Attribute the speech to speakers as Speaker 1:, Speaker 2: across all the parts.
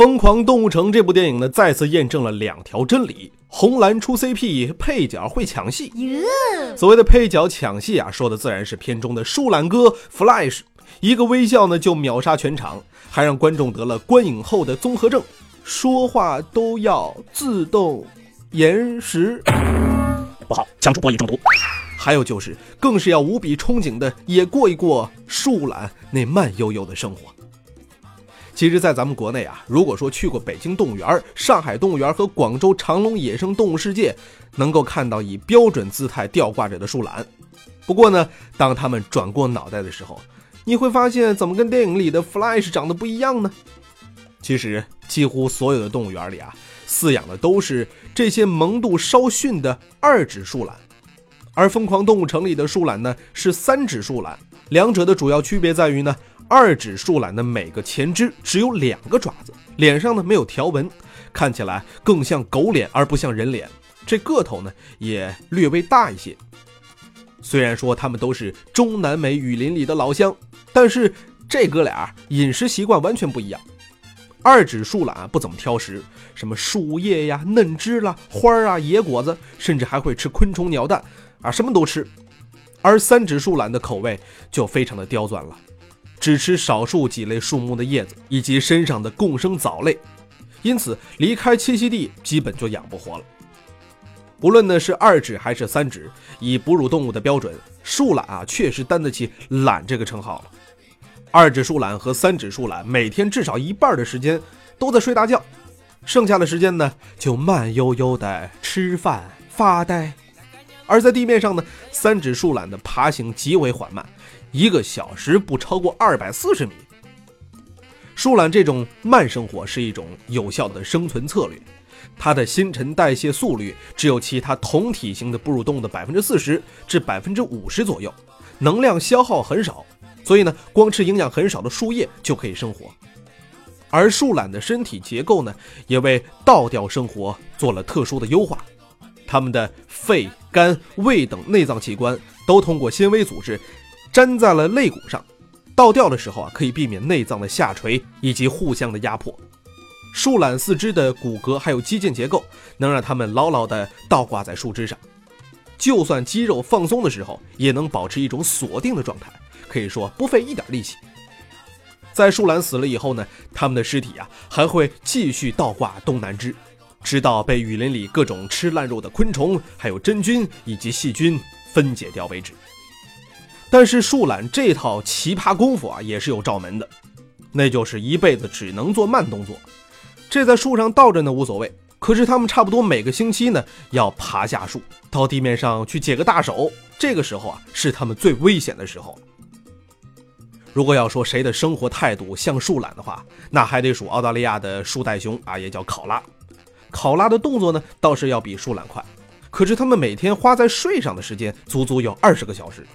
Speaker 1: 疯狂动物城》这部电影呢，再次验证了两条真理：红蓝出 CP，配角会抢戏。所谓的配角抢戏啊，说的自然是片中的树懒哥 Flash，一个微笑呢就秒杀全场，还让观众得了观影后的综合症，说话都要自动延时，
Speaker 2: 不好，强出播已中毒。
Speaker 1: 还有就是，更是要无比憧憬的，也过一过树懒那慢悠悠的生活。其实，在咱们国内啊，如果说去过北京动物园、上海动物园和广州长隆野生动物世界，能够看到以标准姿态吊挂着的树懒。不过呢，当他们转过脑袋的时候，你会发现怎么跟电影里的 Flash 长得不一样呢？其实，几乎所有的动物园里啊，饲养的都是这些萌度稍逊的二指树懒，而疯狂动物城里的树懒呢是三指树懒。两者的主要区别在于呢。二指树懒的每个前肢只有两个爪子，脸上呢没有条纹，看起来更像狗脸而不像人脸。这个头呢也略微大一些。虽然说他们都是中南美雨林里的老乡，但是这哥俩饮食习惯完全不一样。二指树懒不怎么挑食，什么树叶呀、嫩枝啦、花啊、野果子，甚至还会吃昆虫、鸟蛋啊，什么都吃。而三指树懒的口味就非常的刁钻了。只吃少数几类树木的叶子以及身上的共生藻类，因此离开栖息地基本就养不活了。不论呢是二指还是三指，以哺乳动物的标准，树懒啊确实担得起“懒”这个称号了。二指树懒和三指树懒每天至少一半的时间都在睡大觉，剩下的时间呢就慢悠悠的吃饭发呆。而在地面上呢，三指树懒的爬行极为缓慢。一个小时不超过二百四十米。树懒这种慢生活是一种有效的生存策略，它的新陈代谢速率只有其他同体型的哺乳动物的百分之四十至百分之五十左右，能量消耗很少，所以呢，光吃营养很少的树叶就可以生活。而树懒的身体结构呢，也为倒吊生活做了特殊的优化，它们的肺、肝、胃等内脏器官都通过纤维组织。粘在了肋骨上，倒吊的时候啊，可以避免内脏的下垂以及互相的压迫。树懒四肢的骨骼还有肌腱结构，能让它们牢牢地倒挂在树枝上，就算肌肉放松的时候，也能保持一种锁定的状态，可以说不费一点力气。在树懒死了以后呢，它们的尸体啊还会继续倒挂东南枝，直到被雨林里各种吃烂肉的昆虫、还有真菌以及细菌分解掉为止。但是树懒这套奇葩功夫啊，也是有罩门的，那就是一辈子只能做慢动作。这在树上倒着呢无所谓，可是他们差不多每个星期呢要爬下树，到地面上去解个大手。这个时候啊，是他们最危险的时候。如果要说谁的生活态度像树懒的话，那还得数澳大利亚的树袋熊啊，也叫考拉。考拉的动作呢倒是要比树懒快，可是他们每天花在睡上的时间足足有二十个小时。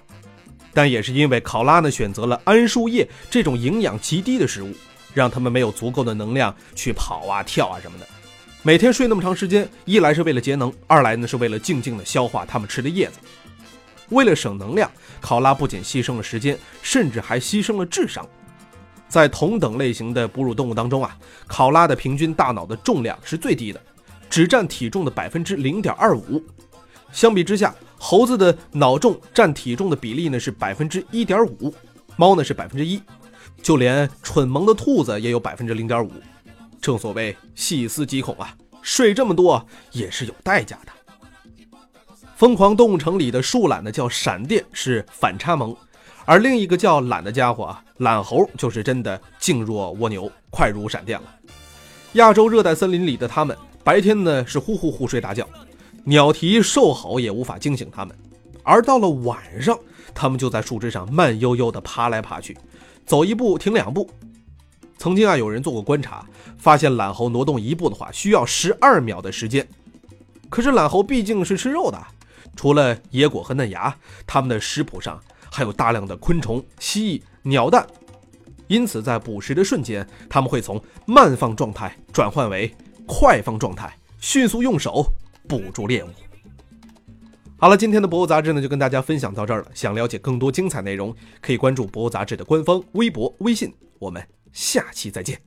Speaker 1: 但也是因为考拉呢选择了桉树叶这种营养极低的食物，让他们没有足够的能量去跑啊跳啊什么的。每天睡那么长时间，一来是为了节能，二来呢是为了静静的消化他们吃的叶子。为了省能量，考拉不仅牺牲了时间，甚至还牺牲了智商。在同等类型的哺乳动物当中啊，考拉的平均大脑的重量是最低的，只占体重的百分之零点二五。相比之下，猴子的脑重占体重的比例呢是百分之一点五，猫呢是百分之一，就连蠢萌的兔子也有百分之零点五。正所谓细思极恐啊，睡这么多也是有代价的。疯狂动物城里的树懒呢叫闪电，是反差萌，而另一个叫懒的家伙啊，懒猴就是真的静若蜗牛，快如闪电了。亚洲热带森林里的它们，白天呢是呼呼呼睡大觉。鸟啼兽吼也无法惊醒它们，而到了晚上，它们就在树枝上慢悠悠地爬来爬去，走一步停两步。曾经啊，有人做过观察，发现懒猴挪动一步的话，需要十二秒的时间。可是懒猴毕竟是吃肉的，除了野果和嫩芽，它们的食谱上还有大量的昆虫、蜥蜴、鸟蛋，因此在捕食的瞬间，它们会从慢放状态转换为快放状态，迅速用手捕捉猎物。好了，今天的博物杂志呢就跟大家分享到这儿了。想了解更多精彩内容，可以关注博物杂志的官方微博、微信。我们下期再见。